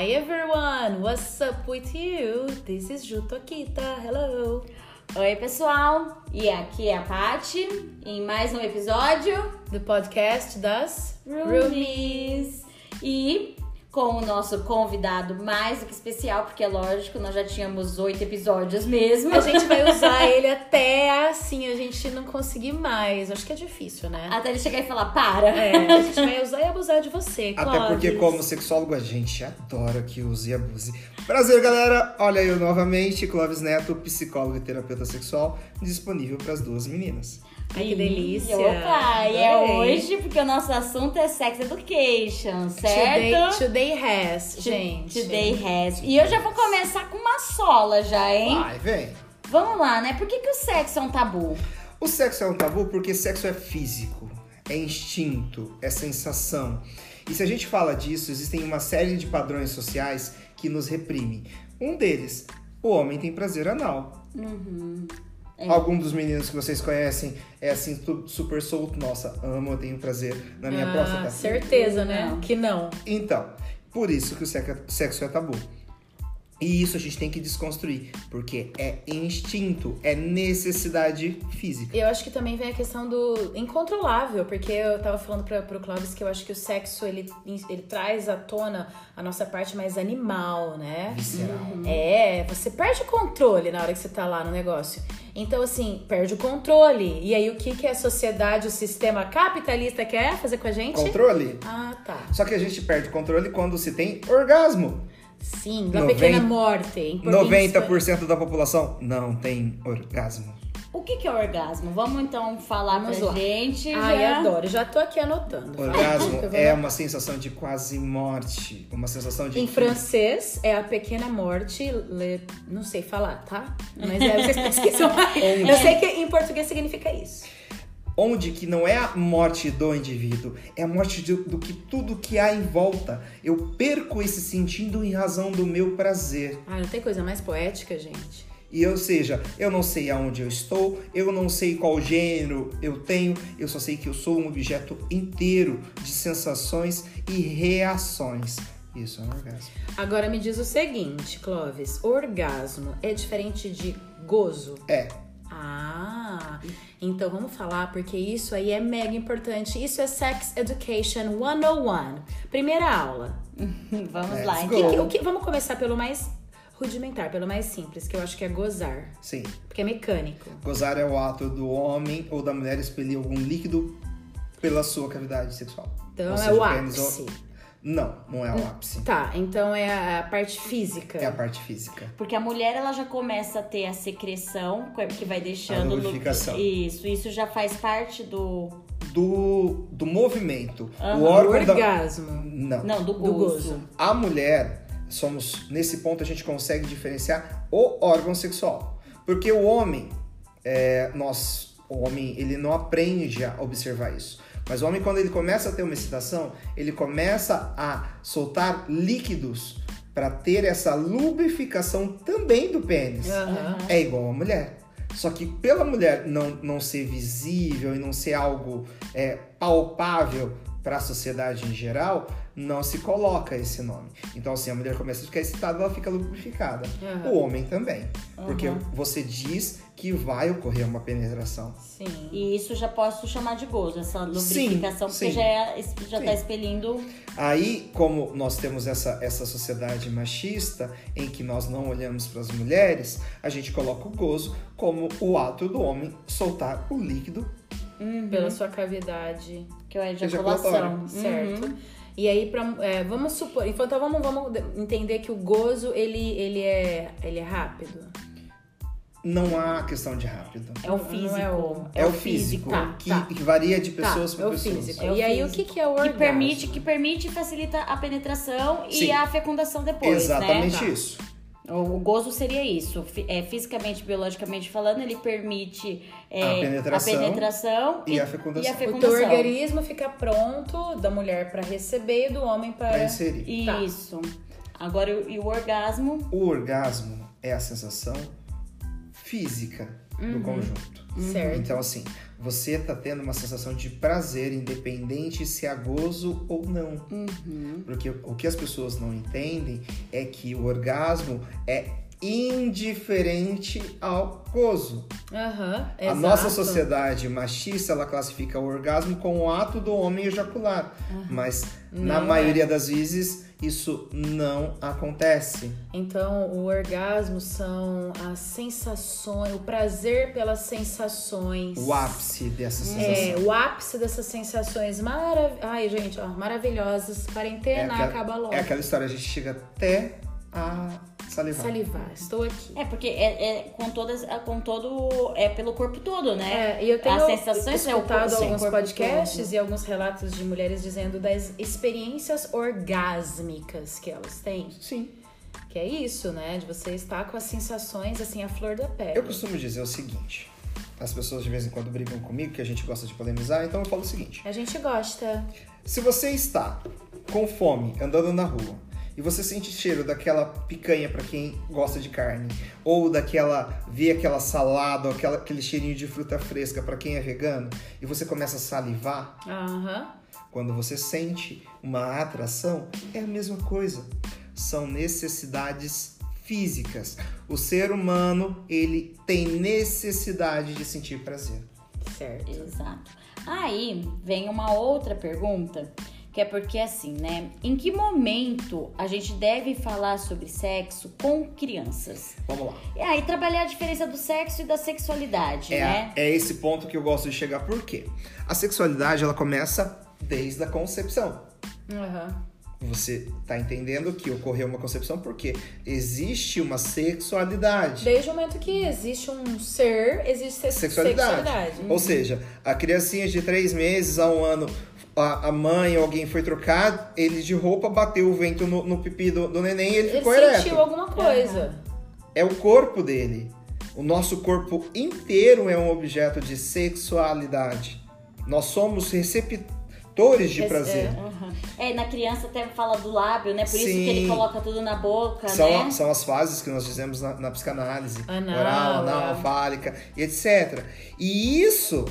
Hi everyone, what's up with you? This is Ju Tokita. Hello. Oi, pessoal. E aqui é a Paty em mais um episódio do podcast das Roomies. E com o nosso convidado mais do que especial, porque é lógico, nós já tínhamos oito episódios mesmo. A gente vai usar ele até assim, a gente não conseguir mais. Acho que é difícil, né? Até ele chegar e falar, para. É, a gente vai usar e abusar de você, Até Clóvis. porque, como sexólogo, a gente adora que use e abuse. Prazer, galera! Olha eu novamente, Clóvis Neto, psicólogo e terapeuta sexual, disponível para as duas meninas. Ai, que delícia. Opa, e é hoje porque o nosso assunto é sex education, Today, certo? today has, To- gente. Today has. E eu já vou começar com uma sola já, hein? Vai, vem! Vamos lá, né? Por que, que o sexo é um tabu? O sexo é um tabu porque sexo é físico, é instinto, é sensação. E se a gente fala disso, existem uma série de padrões sociais que nos reprimem. Um deles, o homem tem prazer anal. É. Algum dos meninos que vocês conhecem é assim, super solto. Nossa, amo, eu tenho prazer na minha ah, próstata. certeza, né? Não. Que não. Então, por isso que o sexo é tabu. E isso a gente tem que desconstruir, porque é instinto, é necessidade física. Eu acho que também vem a questão do incontrolável, porque eu tava falando pra, pro Clóvis que eu acho que o sexo, ele, ele traz à tona a nossa parte mais animal, né? Visceral. É, você perde o controle na hora que você tá lá no negócio. Então, assim, perde o controle. E aí, o que, que a sociedade, o sistema capitalista quer fazer com a gente? Controle. Ah, tá. Só que a gente perde o controle quando se tem orgasmo. Sim, da pequena morte. Impor- 90% da população não tem orgasmo. O que, que é orgasmo? Vamos então falar Vamos pra lá. gente. Ai, já. adoro. Já tô aqui anotando. Orgasmo é uma sensação de quase morte, uma sensação de Em francês é a pequena morte, le- não sei falar, tá? Mas é, vocês pesquisam. Eu sei que em português significa isso. Onde que não é a morte do indivíduo, é a morte de- do que tudo que há em volta. Eu perco esse sentido em razão do meu prazer. Ah, não tem coisa mais poética, gente. E ou seja, eu não sei aonde eu estou, eu não sei qual gênero eu tenho, eu só sei que eu sou um objeto inteiro de sensações e reações. Isso é um orgasmo. Agora me diz o seguinte, Clóvis: orgasmo é diferente de gozo? É, Ah, então vamos falar, porque isso aí é mega importante. Isso é Sex Education 101. Primeira aula. Vamos Let's lá. go. Então, Que- o que- vamos começar pelo mais rudimentar, pelo mais simples, que eu acho que é gozar. sim. Porque é mecânico. Gozar é o ato do homem ou da mulher expelir algum líquido pela sua cavidade sexual. Então Ou é seja, o pênis ou- ápice. Não, não é o ápice. Tá, então é a, parte física. É a parte física. Porque a mulher ela já começa a ter a secreção, que vai deixando. A lubrificação. Isso, isso já faz parte do. Do, do movimento. Aham. O órgão da... orgasmo. Não. Não, do Do gozo. gozo. A mulher, somos nesse ponto a gente consegue diferenciar o órgão sexual. Porque o homem, é, nós, o homem, ele não aprende a observar isso. Mas o homem, quando ele começa a ter uma excitação, ele começa a soltar líquidos para ter essa lubrificação também do pênis. Aham. É igual a mulher. Só que pela mulher não, não ser visível e não ser algo é, palpável para a sociedade em geral, não se coloca esse nome. Então, assim, a mulher começa a ficar excitada, ela fica lubrificada. Aham. O homem também. Porque Aham. você diz que vai ocorrer uma penetração. Sim. E isso já posso chamar de gozo, essa lubrificação, Sim, porque sim. já, é, já Sim. tá expelindo. Aí, como nós temos essa, essa sociedade machista em que nós não olhamos para as mulheres, a gente coloca o gozo como o ato do homem soltar o líquido Pela sua cavidade, Que é a ejaculação. certo? E aí, pra, é, vamos supor. Então vamos, vamos entender que o gozo ele, ele, é, ele é rápido. não há questão de rápido. É o Não físico. é o- É, o físico, Tá, que, tá. que varia de pessoas tá, para é o pessoas. físico. É o e aí, o que, que é o orgasmo? Que permite, que permite e facilita a penetração Sim. e a fecundação depois, Exatamente né? isso. O gozo seria isso. É, fisicamente, biologicamente falando, ele permite é, A penetração a penetração e a fecundação. E a O teu fecundação. organismo fica pronto da mulher para receber e do homem Para para. inserir. Tá. Isso. Agora, e o orgasmo? O orgasmo é a sensação física Uhum. do conjunto. Certo. Então, assim, você tá tendo uma sensação de prazer, independente se há gozo ou não. Uhum. Porque o que as pessoas não entendem é que o orgasmo é indiferente ao gozo. Aham, A nossa sociedade machista, ela classifica o orgasmo como o ato do homem ejacular. Mas, na Não maioria das vezes, isso não acontece. Então, o orgasmo são as sensações, o prazer pelas sensações. O ápice dessa É, sensação. o ápice dessas sensações marav Ai, gente, ó, maravilhosas. Quarentena aquela- acaba logo. é aquela história, a gente chega até a salivar. Salivar, estou aqui. É, porque é, é com todas, é com todo, é pelo corpo todo, né? É, e eu tenho As sensações é o escutado alguns podcasts todo. e alguns relatos de mulheres dizendo das experiências orgásmicas que elas têm. Sim. Que é isso, né? De você estar com as sensações assim, a flor da pele. Eu costumo dizer o seguinte. As pessoas de vez em quando brigam comigo, que a gente gosta de polemizar, então eu falo o seguinte. A gente gosta. Se você está com fome, andando na rua, e você sente cheiro daquela picanha para quem gosta de carne, ou daquela, vê aquela salada, ou aquela, aquele cheirinho de fruta fresca para quem é vegano, e você começa a salivar, Aham. quando você sente uma atração, é a mesma coisa. São necessidades físicas. O ser humano, ele tem necessidade de sentir prazer. Certo. Exato. Aí vem uma outra pergunta, que é porque assim, né? Em que momento a gente deve falar sobre sexo com crianças? Vamos lá. E aí trabalhar a diferença do sexo e da sexualidade, né? É, é esse ponto que eu gosto de chegar. Por quê? A sexualidade, ela começa desde a concepção. Aham. Você tá entendendo que ocorreu uma concepção porque existe uma sexualidade. Desde o momento que existe um ser, existe se- Sexualidade. sexualidade. Ou seja, a criancinha de três meses a um ano, a, a mãe ou alguém foi trocar, ele de roupa bateu o vento no, no pipi do, do neném e ele Ele ficou sentiu ereto. alguma coisa. É o corpo dele. O nosso corpo inteiro é um objeto de sexualidade. Nós somos receptores de prazer. é. Uhum. É, na criança até fala do lábio, né? Por isso que Sim. ele coloca tudo na boca, São, né? são as fases que nós fizemos na, na psicanálise. Anal, oral, anal, é. fálica etc. E isso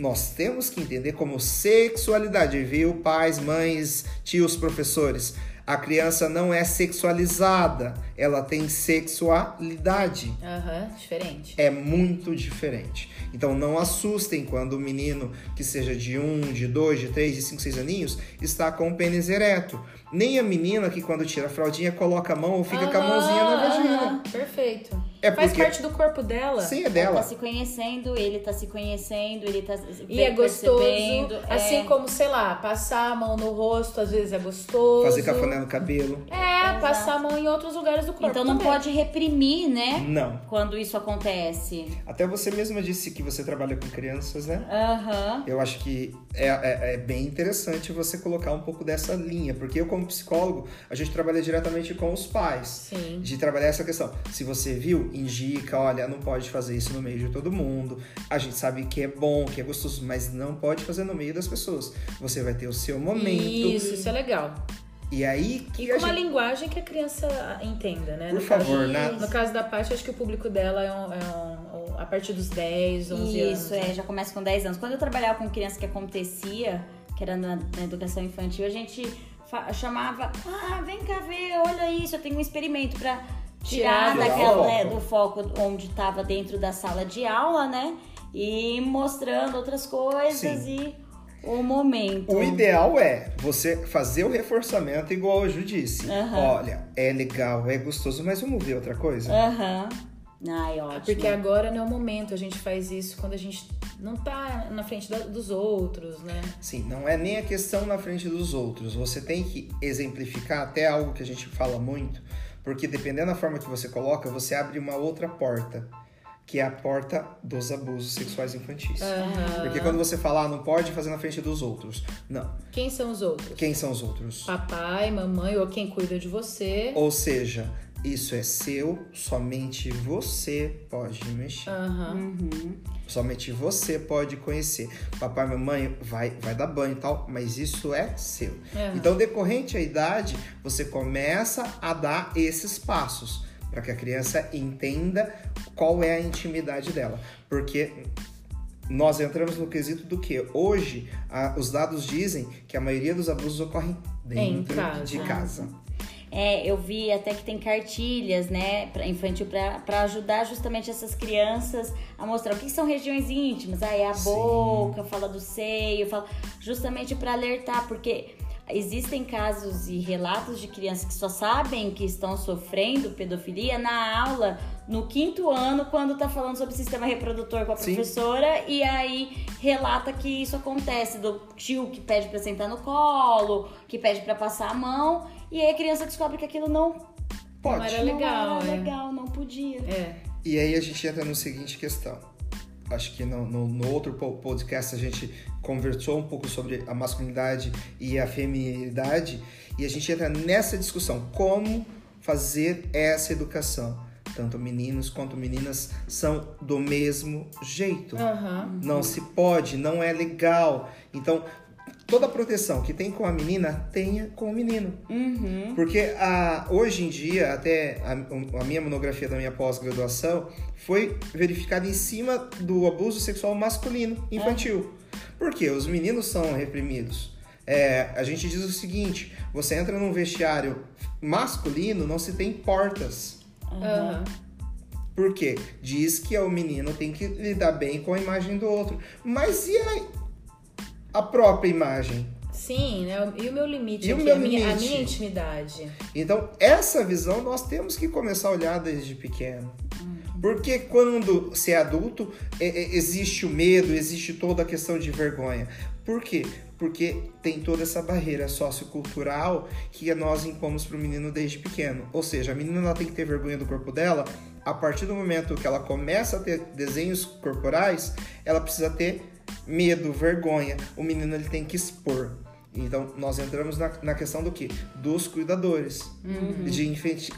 nós temos que entender como sexualidade. Viu, pais, mães, tios, professores? A criança não é sexualizada, ela tem sexualidade. Aham, diferente. É muito diferente. Então não assustem quando o menino que seja de um, de dois, de três, de cinco, seis aninhos está com o pênis ereto. Nem a menina que quando tira a fraldinha coloca a mão ou fica com a mãozinha na vagina. aham, Perfeito. É Faz porque- parte do corpo dela. Sim, é Ela dela. tá se conhecendo, ele tá se conhecendo, ele tá E é gostoso, é. assim como, sei lá, passar a mão no rosto às vezes é gostoso. Fazer cafuné no cabelo. É, Exato. passar a mão em outros lugares do corpo Então não também. pode reprimir, né? Não. Quando isso acontece. Até você mesma disse que você trabalha com crianças, né? Aham. Eu acho que é, é, é bem interessante você colocar um pouco dessa linha, porque eu, como psicólogo, a gente trabalha diretamente com os pais. Sim. De trabalhar essa questão. Se você viu, indica, olha, não pode fazer isso no meio de todo mundo. A gente sabe que é bom, que é gostoso, mas não pode fazer no meio das pessoas. Você vai ter o seu momento. Isso, isso é legal. E aí que E a com uma gente... linguagem que a criança entenda, né? Por no favor, caso, na- No caso da Paty, acho que o público dela é, um, é um- a partir dos 10, 11 anos. Isso, é, já começa com 10 anos. Quando eu trabalhava com criança que acontecia, que era na, na educação infantil, a gente chamava, ah, vem cá ver, olha isso, eu tenho um experimento pra tirar, daquela, foco. né, do foco onde estava dentro da sala de aula, né? E mostrando outras coisas e o momento. O ideal é você fazer o reforçamento igual Ju disse. Aham. Olha, é legal, é gostoso, mas vamos ver outra coisa? Aham. Ai, ótimo. Porque agora não é o momento, a gente faz isso quando a gente não tá na frente da- dos outros, né? Sim, não é nem a questão na frente dos outros. Você tem que exemplificar até algo que a gente fala muito, porque dependendo da forma que você coloca, você abre uma outra porta, que é a porta dos abusos sexuais infantis. Aham. Porque quando você fala, ah, não pode fazer na frente dos outros. Não. Quem são os outros? Quem são os outros? Papai, mamãe ou quem cuida de você. Ou seja, isso é seu, somente você pode mexer. Uhum. Somente você pode conhecer. Papai e mamãe vai, vai dar banho e tal, mas isso é seu. Aham. Então, decorrente à idade, você começa a dar esses passos para que a criança entenda qual é a intimidade dela. Porque nós entramos no quesito do que hoje a, os dados dizem que a maioria dos abusos ocorrem dentro casa. de casa. É, eu vi até que tem cartilhas, né, pra infantil para ajudar justamente essas crianças a mostrar o que são regiões íntimas. Aí a Sim. boca, fala do seio, fala justamente para alertar, porque existem casos e relatos de crianças que só sabem que estão sofrendo pedofilia na aula no quinto ano, quando tá falando sobre sistema reprodutor com a Sim. professora, e aí relata que isso acontece, do tio que pede pra sentar no colo, que pede pra passar a mão, e aí a criança descobre que aquilo não, Pode. Não era legal, não era é. legal, não podia. É. E aí a gente entra no seguinte questão. Acho que no, no, no outro po- podcast a gente conversou um pouco sobre a masculinidade e a feminilidade e a gente entra nessa discussão como fazer essa educação. Tanto meninos quanto meninas são do mesmo jeito. Aham. Não se pode, não é legal. Então, toda a proteção que tem com a menina, tenha com o menino. Uhum. Porque a, hoje em dia, até a, a minha monografia da minha pós-graduação foi verificada em cima do abuso sexual masculino infantil. Por quê? Os meninos são reprimidos. É, a gente diz o seguinte: você entra num vestiário masculino, não se tem portas. Aham. Por quê? Diz que o menino tem que lidar bem com a imagem do outro. Mas e a, a própria imagem? Sim, né? E o meu limite E o aqui, meu a, minha, a limite? minha intimidade. Então, essa visão nós temos que começar a olhar desde pequeno. Porque quando se é adulto, é- é- existe o medo, existe toda a questão de vergonha. Por quê? Porque tem toda essa barreira sociocultural que nós impomos para o menino desde pequeno. Ou seja, a menina ela tem que ter vergonha do corpo dela. A partir do momento que ela começa a ter desenhos corporais, ela precisa ter medo, vergonha. O menino ele tem que expor. Então, nós entramos na, na questão do que? Dos cuidadores. De enfati-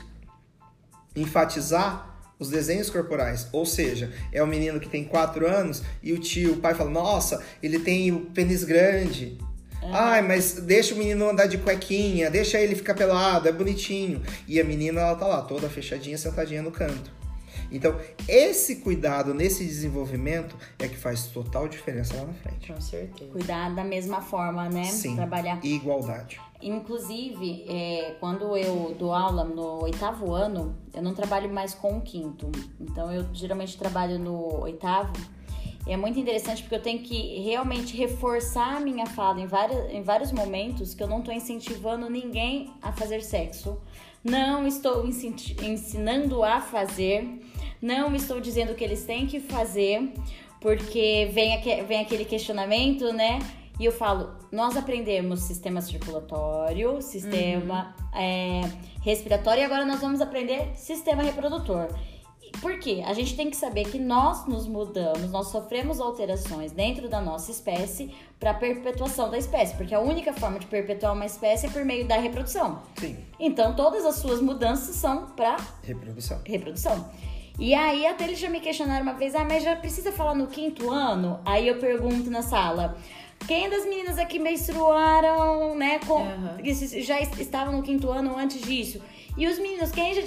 enfatizar os desenhos corporais. Ou seja, é o menino que tem 4 anos e o tio, o pai fala: Nossa, ele tem o pênis grande. Ai, mas deixa o menino andar de cuequinha, deixa ele ficar pelado, é bonitinho. E a menina, ela tá lá, toda fechadinha, sentadinha no canto. Então, esse cuidado nesse desenvolvimento é que faz total diferença lá na frente. Com certeza. Cuidar da mesma forma, né? Sim. Trabalhar. E igualdade. Inclusive, é, quando eu dou aula no oitavo ano, eu não trabalho mais com o quinto. Então, eu geralmente trabalho no oitavo. É muito interessante porque eu tenho que realmente reforçar a minha fala em, vários, em vários momentos que eu não estou incentivando ninguém a fazer sexo. Não estou ensinando a fazer. Não estou dizendo que eles têm que fazer. Porque vem, vem aquele questionamento, né? E eu falo, nós aprendemos sistema circulatório, sistema é, respiratório e agora nós vamos aprender sistema reprodutor. Por quê? A gente tem que saber que nós nos mudamos, nós sofremos alterações dentro da nossa espécie para perpetuação da espécie, porque a única forma de perpetuar uma espécie é por meio da reprodução. Sim. Então, todas as suas mudanças são para Reprodução. reprodução. E aí até eles já me questionaram uma vez, ah, mas já precisa falar no quinto ano? Aí eu pergunto na sala, quem das meninas aqui menstruaram, né, com, se- já es- estavam no quinto ano antes disso? E os meninos, quem já,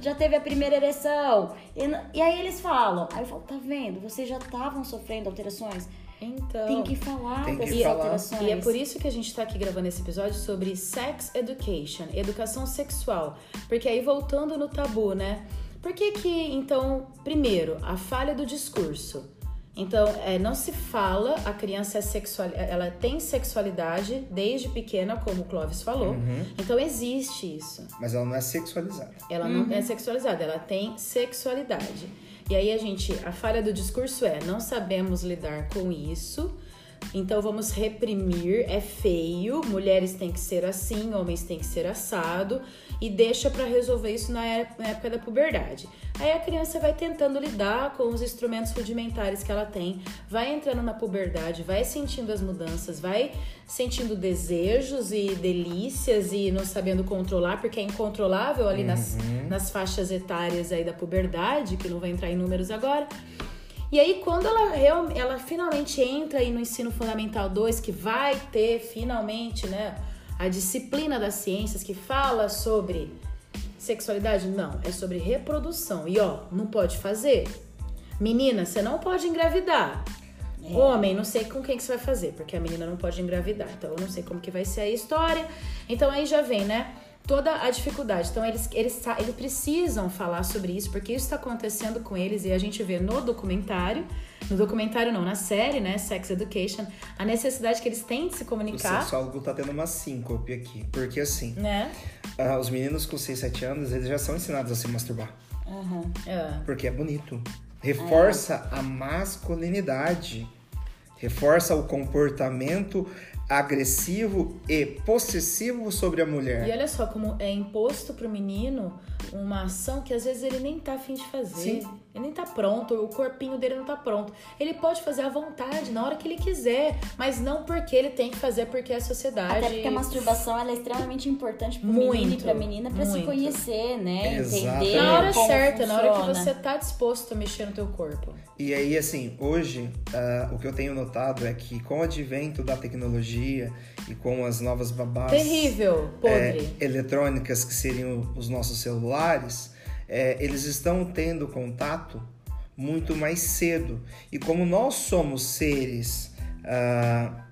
já teve a primeira ereção? E, e aí eles falam, aí eu falo, tá vendo, vocês já estavam sofrendo alterações? Então. Tem que falar Tem que dessas falar. alterações. E é por isso que a gente tá aqui gravando esse episódio sobre sex education, educação sexual. Porque aí voltando no tabu, né? Por que que, então, primeiro, a falha do discurso. Então, é, não se fala, a criança é sexual, ela tem sexualidade desde pequena, como o Clóvis falou. Então, existe isso. Mas ela não é sexualizada. Ela não é sexualizada, ela tem sexualidade. E aí a gente, a falha do discurso é, não sabemos lidar com isso, então vamos reprimir, é feio, mulheres têm que ser assim, homens têm que ser assado, e deixa pra resolver isso na época da puberdade. Aí a criança vai tentando lidar com os instrumentos rudimentares que ela tem, vai entrando na puberdade, vai sentindo as mudanças, vai sentindo desejos e delícias e não sabendo controlar, porque é incontrolável ali nas, nas faixas etárias aí da puberdade, que não vai entrar em números agora. E aí, quando ela, ela finalmente entra aí no ensino fundamental 2, que vai ter finalmente, né, a disciplina das ciências que fala sobre sexualidade, não, é sobre reprodução. E ó, não pode fazer. Menina, você não pode engravidar. Homem, não sei com quem que você vai fazer, porque a menina não pode engravidar. Então eu não sei como que vai ser a história. Então aí já vem, né? Toda a dificuldade. Então eles, eles, eles precisam falar sobre isso, porque isso está acontecendo com eles e a gente vê no documentário. No documentário não, na série, né? Sex Education, a necessidade que eles têm de se O comunicar. sexólogo tá tendo uma síncope aqui. Porque assim, Né? ah, os meninos com 6, 7 anos, eles já são ensinados a se masturbar. Aham. É. Porque é bonito. Reforça a masculinidade. Reforça o comportamento agressivo e possessivo sobre a E mulher. olha só como é imposto pro menino uma ação que às vezes ele nem tá afim de fazer. Sim. Ele nem tá pronto, o corpinho dele não tá pronto. Ele pode fazer à vontade, na hora que ele quiser, mas não porque ele tem que fazer porque é a sociedade. Até porque a masturbação ela é extremamente importante pro Muito, menino e pra menina pra se muito. conhecer, né? Exatamente. Entender Na hora como certa, na hora que funciona. você tá disposto a mexer no teu corpo. E aí, assim, hoje, ah, o que eu tenho notado é que com o advento da tecnologia e com as novas babás Terrível, é, podre. eletrônicas, que seriam os nossos celulares, é, eles estão tendo contato muito mais cedo. E como nós somos seres ah,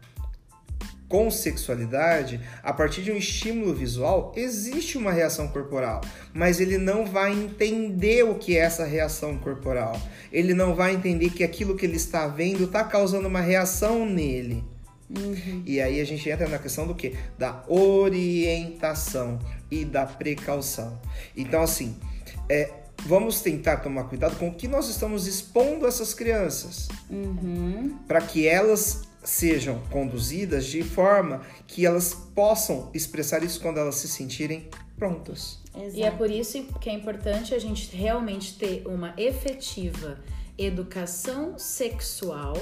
com sexualidade, a partir de um estímulo visual, existe uma reação corporal, mas ele não vai entender o que é essa reação corporal. Ele não vai entender que aquilo que ele está vendo está causando uma reação nele. E aí a gente entra na questão do que? Da orientação e da precaução. Então, assim, é, vamos tentar tomar cuidado com o que nós estamos expondo essas crianças. Uhum. Para que elas sejam conduzidas de forma que elas possam expressar isso quando elas se sentirem prontas. Exato. E é por isso que é importante a gente realmente ter uma efetiva educação sexual,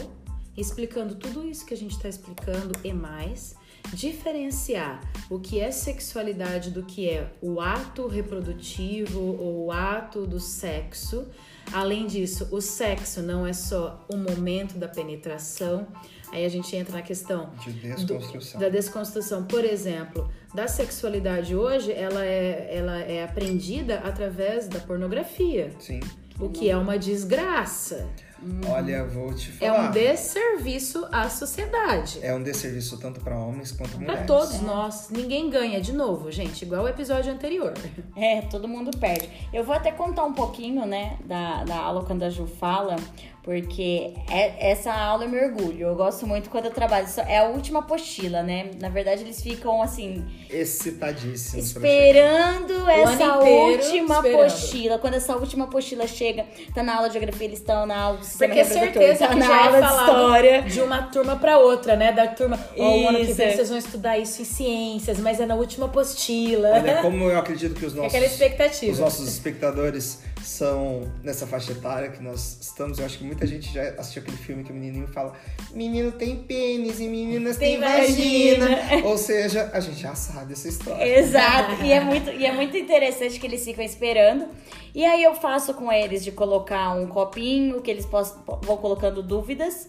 explicando tudo isso que a gente está explicando e mais, diferenciar o que é sexualidade do que é o ato reprodutivo ou o ato do sexo. Além disso, o sexo não é só o momento da penetração. Aí a gente entra na questão De do- desconstrução. da desconstrução, por exemplo, da sexualidade hoje, ela é, ela é aprendida através da pornografia, Sim. o que é uma desgraça. Olha, vou te É falar. um desserviço à sociedade. É um desserviço tanto para homens quanto mulheres. Pra todos nós. Ninguém ganha de novo, gente, igual o episódio anterior. É, todo mundo perde. Eu vou até contar um pouquinho, né, da, da aula quando a Ju fala, porque é- essa aula eu me orgulho. Eu gosto muito quando eu trabalho. Isso É a última apostila, né? Na verdade, eles ficam assim, Excitadíssimos. esperando essa última esperando. apostila. Quando essa última apostila chega, tá na aula de geografia, eles estão na aula do sistema Porque reprodutor, certeza tá que na já aula é de história. de uma turma pra outra, né? Da turma, ó, o ano que vem vocês vão estudar isso em ciências, mas é na última apostila. Olha, como eu acredito que os É nossos, aquela expectativa. os nossos espectadores são nessa faixa etária que nós estamos. Eu acho que muita gente já assistiu aquele filme que o menininho fala: menino tem pênis e meninas Tem têm vagina. vagina. Ou seja, a gente já sabe essa história. Exato. E é, muito, e é muito interessante que eles ficam esperando. E aí eu faço com eles de colocar um copinho, que eles possam, vão colocando dúvidas.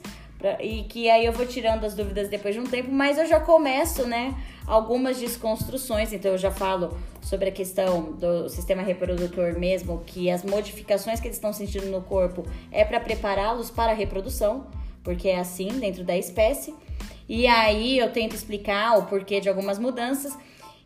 E que aí eu vou tirando as dúvidas depois de um tempo, mas eu já começo, né, algumas desconstruções. Então eu já falo sobre a questão do sistema reprodutor mesmo, que as modificações que eles estão sentindo no corpo é para prepará-los para a reprodução, porque é assim dentro da espécie. E aí eu tento explicar o porquê de algumas mudanças.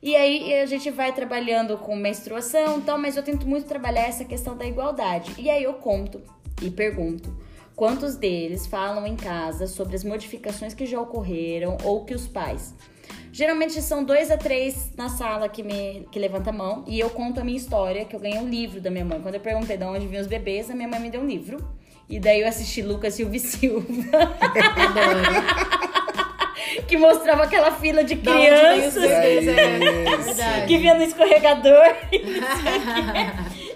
E aí a gente vai trabalhando com menstruação tal, mas eu tento muito trabalhar essa questão da igualdade. E aí eu conto e pergunto quantos deles falam em casa sobre as modificações que já ocorreram ou que os pais. Geralmente são dois a três na sala que me que levanta a mão e eu conto a minha história, que eu ganhei um livro da minha mãe. Quando eu perguntei de onde vinham os bebês, a minha mãe me deu um livro. E daí eu assisti Lucas Silva Silva, que mostrava aquela fila de crianças é Isso. verdade. que vinha no escorregador.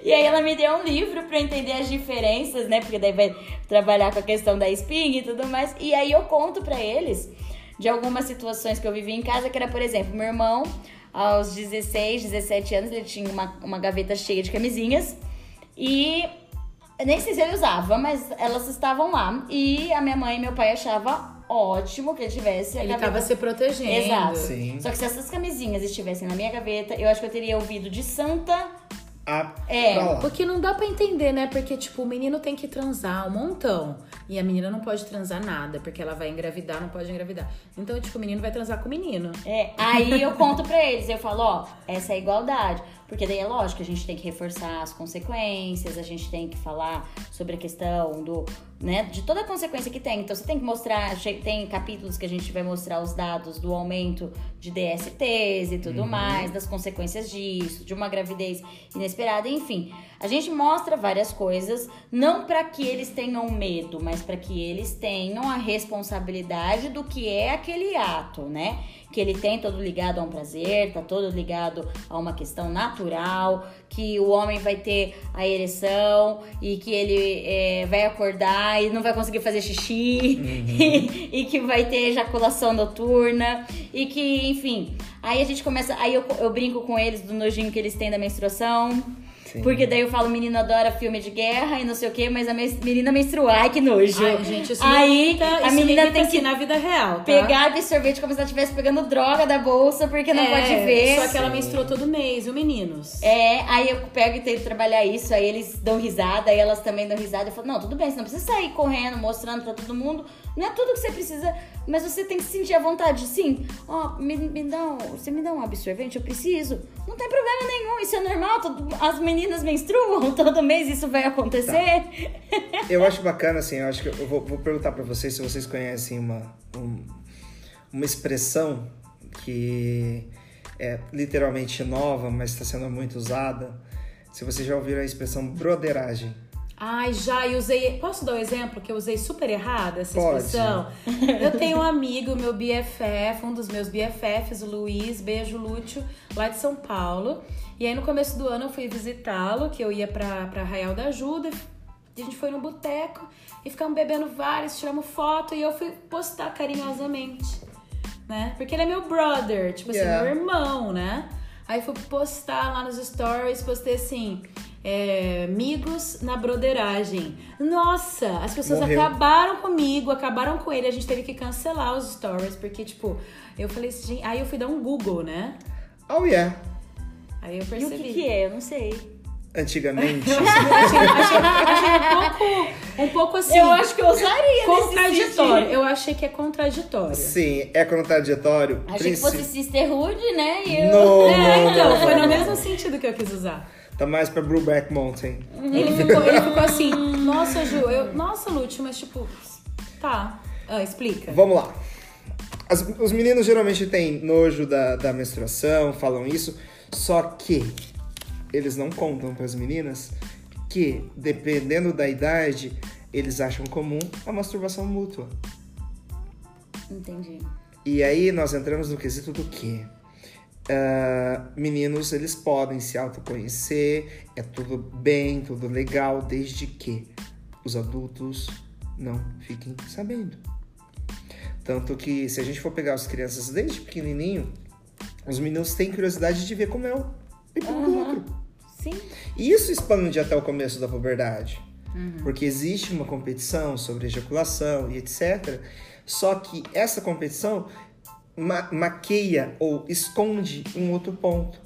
E aí ela me deu um livro pra eu entender as diferenças, né? Porque daí vai trabalhar com a questão da espinha e tudo mais. E aí eu conto pra eles de algumas situações que eu vivi em casa, que era, por exemplo, meu irmão, aos 16, 17 anos, ele tinha uma, uma gaveta cheia de camisinhas. E nem sei se ele usava, mas elas estavam lá. E a minha mãe e meu pai achavam ótimo que ele tivesse Ele gaveta tava se protegendo. Exato. Sim. Só que se essas camisinhas estivessem na minha gaveta, eu acho que eu teria ouvido de santa a É, pra lá. Porque não dá pra entender, né? Porque, tipo, o menino tem que transar um montão. E a menina não pode transar nada, porque ela vai engravidar, não pode engravidar. Então, tipo, o menino vai transar com o menino. É, aí eu conto pra eles, eu falo, ó, essa é a igualdade. Porque daí é lógico, a gente tem que reforçar as consequências, a gente tem que falar sobre a questão do, né, de toda a consequência que tem. Então você tem que mostrar, tem capítulos que a gente vai mostrar os dados do aumento de DSTs e tudo mais, das consequências disso, de uma gravidez inesperada, enfim. A gente mostra várias coisas, não para que eles tenham medo, mas para que eles tenham a responsabilidade do que é aquele ato, né? Que ele tem todo ligado a um prazer, tá todo ligado a uma questão natural, que o homem vai ter a ereção e que ele é, vai acordar e não vai conseguir fazer xixi e, e que vai ter ejaculação noturna e que, enfim. Aí a gente começa, aí eu, eu brinco com eles do nojinho que eles têm da menstruação. Sim. Porque daí eu falo, menino adora filme de guerra e não sei o que, mas a menina menstrua, ai que nojo. Ai, gente, isso aí me irrita, a menina tem que na vida real, tá? pegar de sorvete como se ela estivesse pegando droga da bolsa, porque não É, pode ver. Só que ela Sim. menstruou todo mês, viu, meninos? É, aí eu pego e tento trabalhar isso, aí eles dão risada, aí elas também dão risada. Eu falo, não, tudo bem, você não precisa sair correndo, mostrando pra todo mundo. Não é tudo que você precisa, mas você tem que sentir a vontade. Sim, ó, me, me dá um, você me dá um absorvente? Eu preciso. Não tem problema nenhum, isso é normal, todo- as meninas menstruam todo mês, isso vai acontecer. Eu acho bacana, assim, eu acho que eu vou, vou perguntar pra vocês se vocês conhecem uma, um- uma expressão que é literalmente nova, mas está sendo muito usada. Se vocês já ouviram a expressão broderagem. Ai, já, e usei. Posso dar um exemplo que eu usei super errado essa Pode. expressão? Eu tenho um amigo, meu BFF, um dos meus BFFs, o Luiz, beijo Lúcio, lá de São Paulo. E aí no começo do ano eu fui visitá-lo, que eu ia pra, pra Arraial da Ajuda. A gente foi no boteco e ficamos bebendo vários, tiramos foto e eu fui postar carinhosamente, né? Porque ele é meu brother, tipo Yeah. assim, meu irmão, né? Aí fui postar lá nos stories, postei assim, é, amigos na broderagem. Nossa, as pessoas Morreu. acabaram comigo, acabaram com ele, a gente teve que cancelar os stories, porque, tipo, eu falei assim, gente, aí eu fui dar um Google, né? Oh yeah! Aí eu E o percebi. que, que é? Eu não sei. Antigamente, achei, achei- achei um pouco, um pouco assim. eu acho que eu usaria contraditório. Eu achei que é contraditório. sim, é contraditório. Achei que fosse princi- Sisterhood, né? E eu... No, É, no, então, no. foi no mesmo sentido que eu quis usar. Tá mais pra Brubeck Mountain. Ele ficou, ele ficou assim, nossa, Ju, eu, nossa, Lúcio, mas tipo, tá. Ah, explica. Vamos lá. As- os meninos geralmente têm nojo da, da menstruação, falam isso, só que eles não contam para as meninas que, dependendo da idade, eles acham comum a masturbação mútua. Entendi. E aí nós entramos no quesito do quê? Ah, meninos, eles podem se autoconhecer, é tudo bem, tudo legal, desde que os adultos não fiquem sabendo. Tanto que se a gente for pegar as crianças desde pequenininho, os meninos têm curiosidade de ver como é o do outro. Sim. E isso expande até o começo da puberdade. Porque existe uma competição sobre ejaculação e etc. Só que essa competição ma- maqueia ou esconde um outro ponto.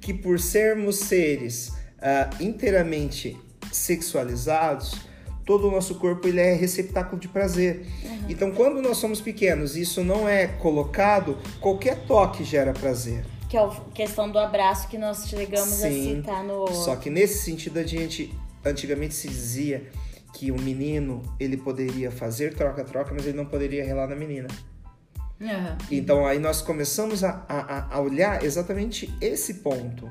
Que por sermos seres ah, inteiramente sexualizados, todo o nosso corpo ele é receptáculo de prazer. Então, quando nós somos pequenos e isso não é colocado, qualquer toque gera prazer. Que é a questão do abraço que nós chegamos Sim, a citar no. Só que nesse sentido a gente antigamente se dizia que o menino ele poderia fazer troca-troca, mas ele não poderia relar na menina. Aham. Então aí nós começamos a, a, a olhar exatamente esse ponto.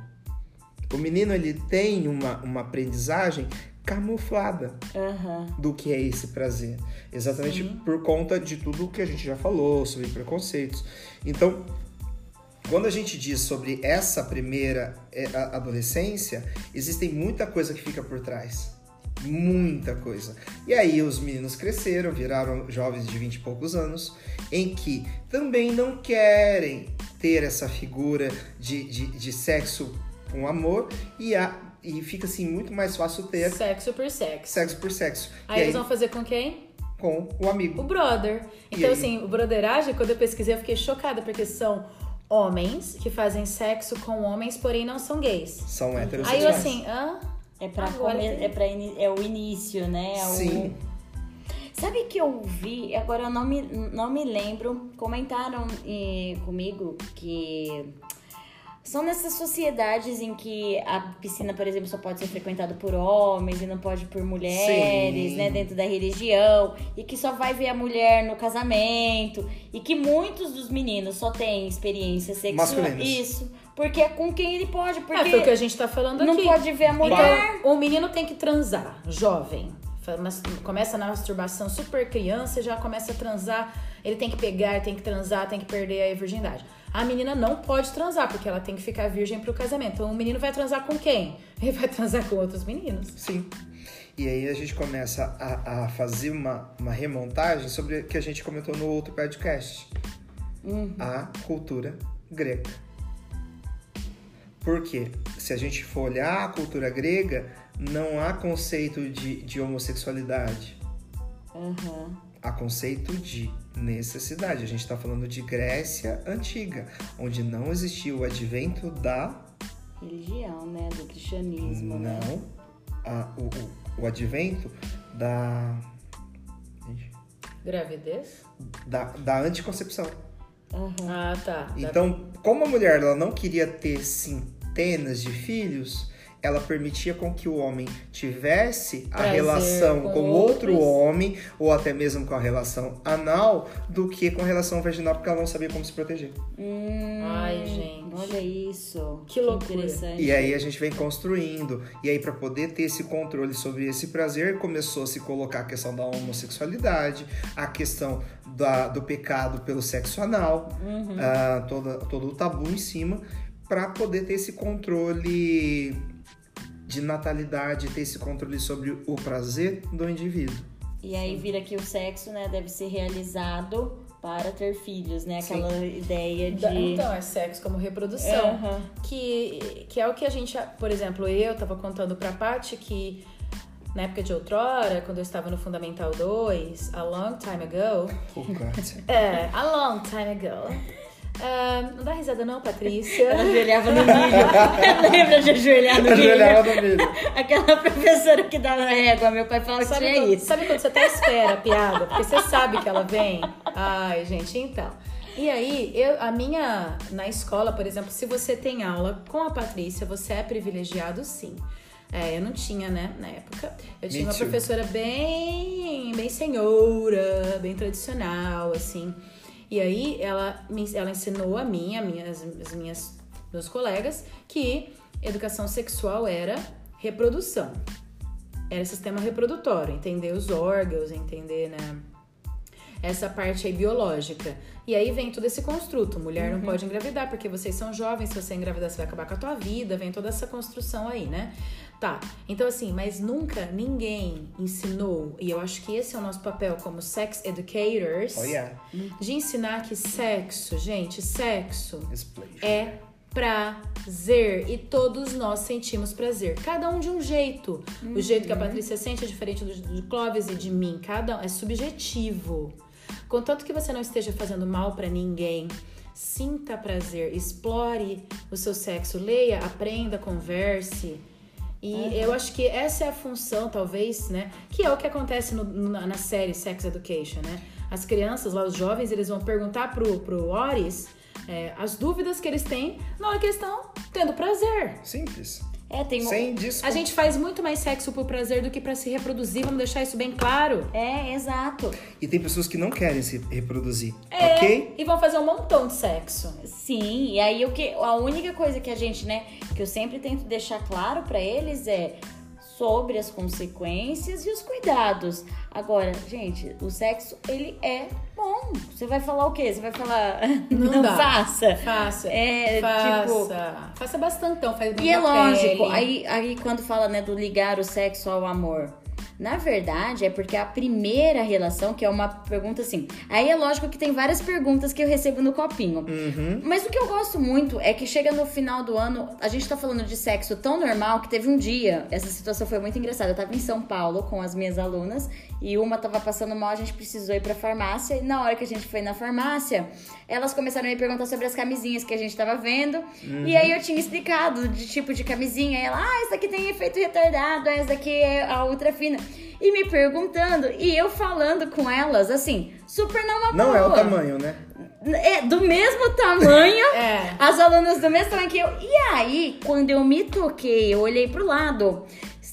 O menino ele tem uma, uma aprendizagem camuflada Aham. do que é esse prazer. Exatamente por conta de tudo que a gente já falou sobre preconceitos. Então, quando a gente diz sobre essa primeira eh, adolescência, existem muita coisa que fica por trás. Muita coisa. E aí os meninos cresceram, viraram jovens de 20 e poucos anos, em que também não querem ter essa figura de, de, de sexo com amor e, a, e fica assim muito mais fácil ter Sexo por sexo. sexo por sexo. Aí e eles vão fazer com quem? com o O amigo. brother. E Então, aí? assim, o broderagem, quando eu pesquisei, eu fiquei chocada, porque são homens que fazem sexo com homens, porém não são gays. São Aí heterossexuais. eu assim, hã? É para entendi. é para é o início, né? É o- Sim. Sabe que eu vi, agora eu não me, não me lembro, comentaram eh, comigo que são nessas sociedades em que a piscina, por exemplo, só pode ser frequentada por homens e não pode por mulheres, Sim. né, dentro da religião, e que só vai ver a mulher no casamento, e que muitos dos meninos só têm experiência sexual. Isso, porque é com quem ele pode, Ah, foi o que porque a gente tá falando não aqui. pode ver a mulher. Então, o menino tem que transar, jovem. Começa na masturbação super criança, já começa a transar. Ele tem que pegar, tem que transar, tem que perder a virgindade. A menina não pode transar, porque ela tem que ficar virgem pro casamento. Então o menino vai transar com quem? Ele vai transar com outros meninos. Sim. E aí a gente começa a, a fazer uma, uma remontagem sobre o que a gente comentou no outro podcast. A cultura grega. Por quê? Se a gente for olhar a cultura grega, não há conceito de, de homossexualidade. Aham. Há conceito de necessidade. A gente está falando de Grécia antiga, onde não existia o advento da Religião, né? Do cristianismo, né? Não. A- o, o, o advento da, Gravidez? da, da anticoncepção. Ah, tá. Então, como a mulher ela não queria ter centenas de filhos, ela permitia com que o homem tivesse a Prazer relação com com, outro outros. homem, ou até mesmo com a relação anal, do que com a relação vaginal, porque ela não sabia como se proteger. Hum, Ai, gente. Olha isso. Que loucura. interessante. E aí a gente vem construindo. E aí, para poder ter esse controle sobre esse prazer, começou a se colocar a questão da homossexualidade, a questão da- do pecado pelo sexo anal, ah, toda, todo o tabu em cima, para poder ter esse controle de natalidade, ter esse controle sobre o prazer do indivíduo. E aí vira que o sexo, né, deve ser realizado para ter filhos, né? Aquela ideia de. Então, é sexo como reprodução. Aham. Que, que é o que a gente, por exemplo, eu tava contando pra Paty que na época de outrora, quando eu estava no Fundamental 2, a long time ago, Oh, God. é, a long time ago. Ah, não dá risada não, Patrícia. Ela ajoelhava no milho. Lembra de ajoelhar no milho? Ajoelhava no milho. Aquela professora que dá na régua, meu pai fala que Sabe tinha quando, isso. sabe quando você até espera a piada? Porque você sabe que ela vem. Ai, gente, então. E aí, eu, a minha. Na escola, por exemplo, se você tem aula com a Patrícia, você é privilegiado sim. É, eu não tinha, né, na época. Eu tinha Me uma too. professora bem, bem senhora, bem tradicional, assim. E aí ela, ela ensinou a mim, a minhas, as minhas, meus colegas, que educação sexual era reprodução. Era sistema reprodutório, entender os órgãos, entender, né? Essa parte aí biológica. E aí vem todo esse construto. Mulher não pode engravidar porque vocês são jovens, se você engravidar, você vai acabar com a tua vida. Vem toda essa construção aí, né? Tá. Então, assim, mas nunca ninguém ensinou, e eu acho que esse é o nosso papel como sex educators, Oh, yeah. de ensinar que sexo, gente, sexo é prazer e todos nós sentimos prazer, cada um de um jeito. O jeito que a Patrícia sente é diferente do, do Clóvis e de mim, cada um é subjetivo. Contanto que você não esteja fazendo mal pra ninguém, sinta prazer, explore o seu sexo, leia, aprenda, converse. E eu acho que essa é a função, talvez, né? Que é o que acontece no- na, na série Sex Education, né? As crianças lá, os jovens, eles vão perguntar pro, pro Oris é, as dúvidas que eles têm na hora que eles estão tendo prazer. Simples. É, tem um- Sem desculpa. A gente faz muito mais sexo por prazer do que pra se reproduzir, vamos deixar isso bem claro. É, exato. E tem pessoas que não querem se reproduzir, É, ok? E vão fazer um montão de sexo. Sim, e aí o que a única coisa que a gente, né, que eu sempre tento deixar claro pra eles é sobre as consequências e os cuidados. Agora, gente, o sexo ele é bom. Você vai falar o quê? Você vai falar não, dá. faça. Faça. É, faça. tipo, Faça bastantão, faz E é lógico, pele. aí, aí quando fala, né, do ligar o sexo ao amor. Na verdade, é porque a primeira relação, que é uma pergunta assim. Aí é lógico que tem várias perguntas que eu recebo no copinho. Uhum. Mas o que eu gosto muito é que chega no final do ano, a gente tá falando de sexo tão normal que teve um dia, essa situação foi muito engraçada. Eu tava em São Paulo com as minhas alunas e uma tava passando mal, a gente precisou ir pra farmácia. E na hora que a gente foi na farmácia, elas começaram a me perguntar sobre as camisinhas que a gente tava vendo. E aí eu tinha explicado de tipo de camisinha. E ela, ah, essa aqui tem efeito retardado, essa daqui é a ultra fina. E me perguntando, e eu falando com elas, assim, super numa Não é o boa. tamanho, né? É do mesmo tamanho. É. As alunas do mesmo tamanho que eu. E aí, quando eu me toquei, eu olhei pro lado.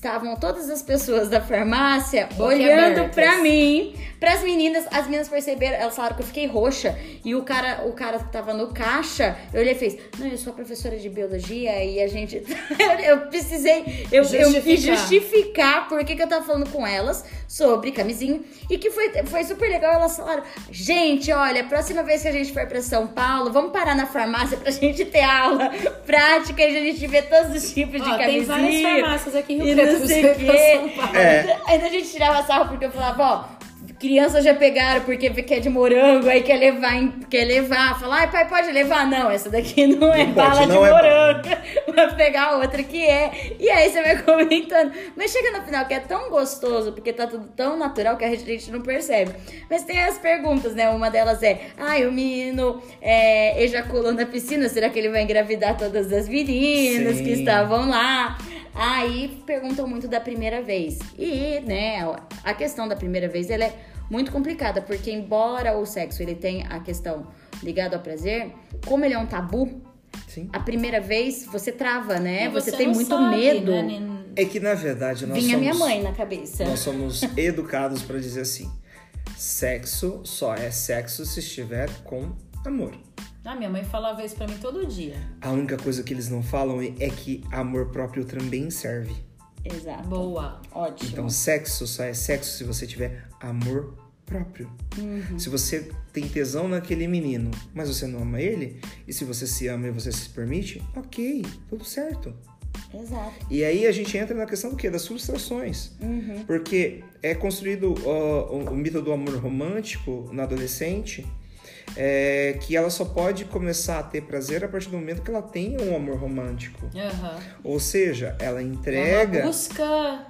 Estavam todas as pessoas da farmácia olhando pra mim, pras meninas. As meninas perceberam, elas falaram que eu fiquei roxa. E o cara, o cara que tava no caixa, eu olhei e fez: Não, eu sou professora de biologia e a gente. eu precisei. Eu, eu Justificar. quis justificar por que, que eu tava falando com elas sobre camisinha. E que foi, foi super legal. Elas falaram: Gente, olha, próxima vez que a gente for pra São Paulo, vamos parar na farmácia pra gente ter aula prática e a gente ver todos os tipos de Ó, camisinha. tem várias farmácias aqui em Rio Preto não sei o pra quê. Paulo. É. Ainda a gente tirava sarro porque eu falava, ó. Crianças já pegaram porque quer de morango, aí quer levar, quer levar. Falar, ai pai, pode levar? Não, essa daqui não é Não pode, bala de não é morango. Vai pegar outra que é. E aí você vai comentando. Mas chega no final que é tão gostoso, porque tá tudo tão natural que a gente, a gente não percebe. Mas tem as perguntas, né? Uma delas é: ai, o menino é, ejaculou na piscina, será que ele vai engravidar todas as meninas Sim. que estavam lá? Aí perguntam muito da primeira vez. E, né, a questão da primeira vez ela é muito complicada, porque embora o sexo ele tenha a questão ligada ao prazer, como ele é um tabu, Sim. a primeira vez você trava, né? E Você, você tem muito sabe, medo. né, É que na verdade nós Vinha somos, minha mãe na cabeça. nós somos educados pra dizer assim: sexo só é sexo se estiver com amor. Ah, minha mãe falava isso pra mim todo dia. A única coisa que eles não falam é que amor próprio também serve. Exato. Boa. Ótimo. Então, sexo só é sexo se você tiver amor próprio. Uhum. Se você tem tesão naquele menino, mas você não ama ele, e se você se ama e você se permite, ok, tudo certo. Exato. E aí a gente entra na questão do quê? Das frustrações. Uhum. Porque é construído ó, o, o mito do amor romântico na adolescente, é, que ela só pode começar a ter prazer a partir do momento que ela tem um amor romântico. Aham. Ou seja, ela uma entrega, busca.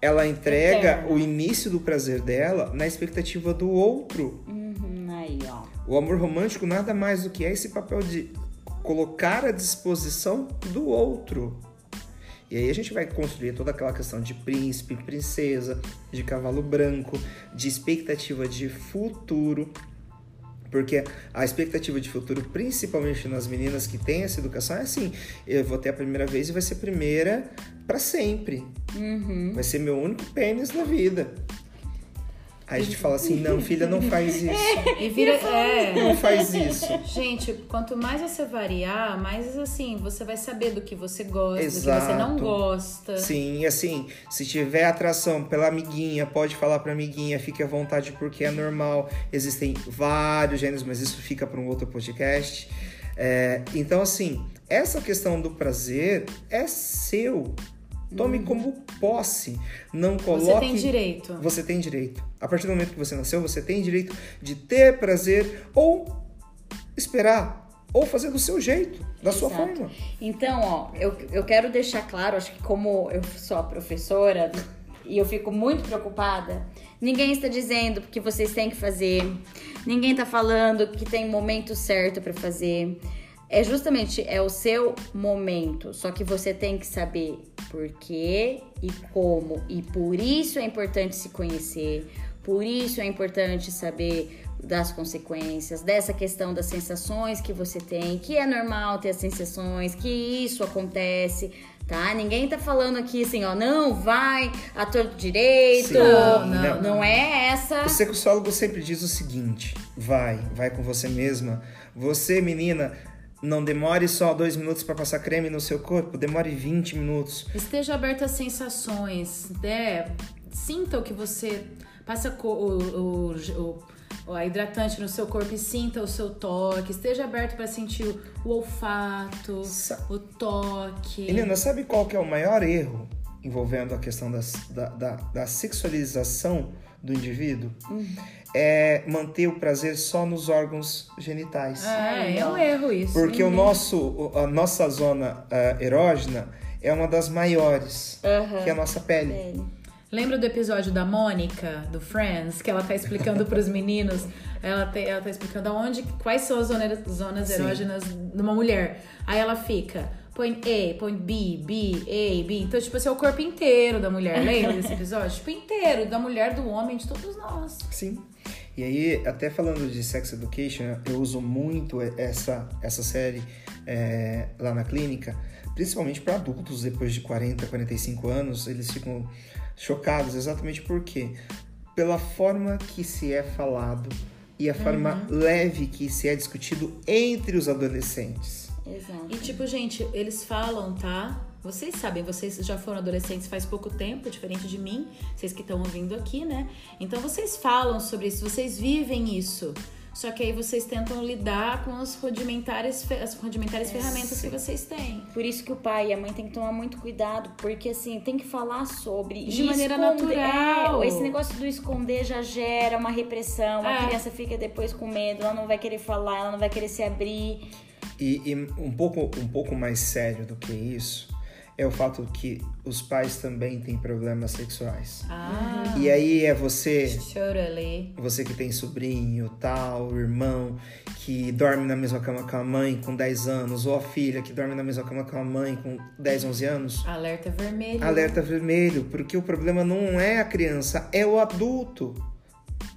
ela entrega eterna. o início do prazer dela na expectativa do outro. Uhum. Aí, ó. O amor romântico nada mais do que é esse papel de colocar à disposição do outro. E aí a gente vai construir toda aquela questão de príncipe, princesa, de cavalo branco, de expectativa de futuro. Porque a expectativa de futuro, principalmente nas meninas que têm essa educação, é assim: eu vou ter a primeira vez e vai ser primeira para sempre. Uhum. Vai ser meu único pênis na vida. Aí a gente fala assim: não, filha, não faz isso. E vira. É. Não faz isso. Gente, quanto mais você variar, mais assim, você vai saber do que você gosta, do que você não Exato. gosta. Sim, e assim, se tiver atração pela amiguinha, pode falar pra amiguinha, fique à vontade porque é normal. Existem vários gêneros, mas isso fica para um outro podcast. É, então, assim, essa questão do prazer é seu. Tome como posse. Não coloque. Você tem direito. Você tem direito. A partir do momento que você nasceu, você tem direito de ter prazer ou esperar, ou fazer do seu jeito, da sua Exato. forma. Então, ó, eu, eu quero deixar claro, acho que como eu sou a professora e eu fico muito preocupada, ninguém está dizendo que vocês têm que fazer, ninguém está falando que tem momento certo para fazer. É justamente é o seu momento, só que você tem que saber por quê e como. E por isso é importante se conhecer, por isso é importante saber das consequências, dessa questão das sensações que você tem, que é normal ter as sensações, que isso acontece, tá? Ninguém tá falando aqui assim, ó, não, vai a torto direito. Sim. Não, não. não é essa. O sexólogo sempre diz o seguinte: vai, vai com você mesma. Você, menina, não demore só dois minutos para passar creme no seu corpo, demore 20 minutos. Esteja aberto às sensações, né? Sinta o que você passa o, o, o- a hidratante no seu corpo e sinta o seu toque. Esteja aberto para sentir o, o olfato, Sa- o toque. Menina, sabe qual que é o maior erro envolvendo a questão das, da, da, da sexualização do indivíduo é manter o prazer só nos órgãos genitais. Ah, é um erro isso. Porque o nosso, a nossa zona ah, erógena é uma das maiores, que é a nossa pele. Pele. Lembra do episódio da Mônica, do Friends, que ela tá explicando pros meninos? Ela, te- ela tá explicando aonde, quais são as zonas, zonas Sim. erógenas numa mulher. Aí ela fica, põe A, põe B, B, A, B. Então, tipo assim, é o corpo inteiro da mulher. Lembra desse episódio? Tipo, inteiro, da mulher, do homem, de todos nós. Sim. E aí, até falando de Sex Education, eu uso muito essa, essa série é, lá na clínica, principalmente para adultos depois de 40, 45 anos, eles ficam chocados exatamente por quê? Pela forma que se é falado e a forma leve que se é discutido entre os adolescentes. Exato. E tipo, gente, eles falam, tá? Vocês sabem, vocês já foram adolescentes faz pouco tempo, diferente de mim, vocês que estão ouvindo aqui, né? Então vocês falam sobre isso, vocês vivem isso. Só que aí vocês tentam lidar com as rudimentares, as rudimentares ferramentas que vocês têm. Por isso que o pai e a mãe tem que tomar muito cuidado, porque assim, tem que falar sobre. De maneira natural. É, esse negócio do esconder já gera uma repressão, a É. criança fica depois com medo, ela não vai querer falar, ela não vai querer se abrir. E, e um, pouco, um pouco mais sério do que isso é o fato que os pais também têm problemas sexuais. Ah, E aí é você totally. Você que tem sobrinho, tal, irmão, que dorme na mesma cama com a mãe com 10 anos, ou a filha que dorme na mesma cama com a mãe com 10, 11 anos, Alerta vermelho. alerta vermelho, porque o problema não é a criança, é o adulto.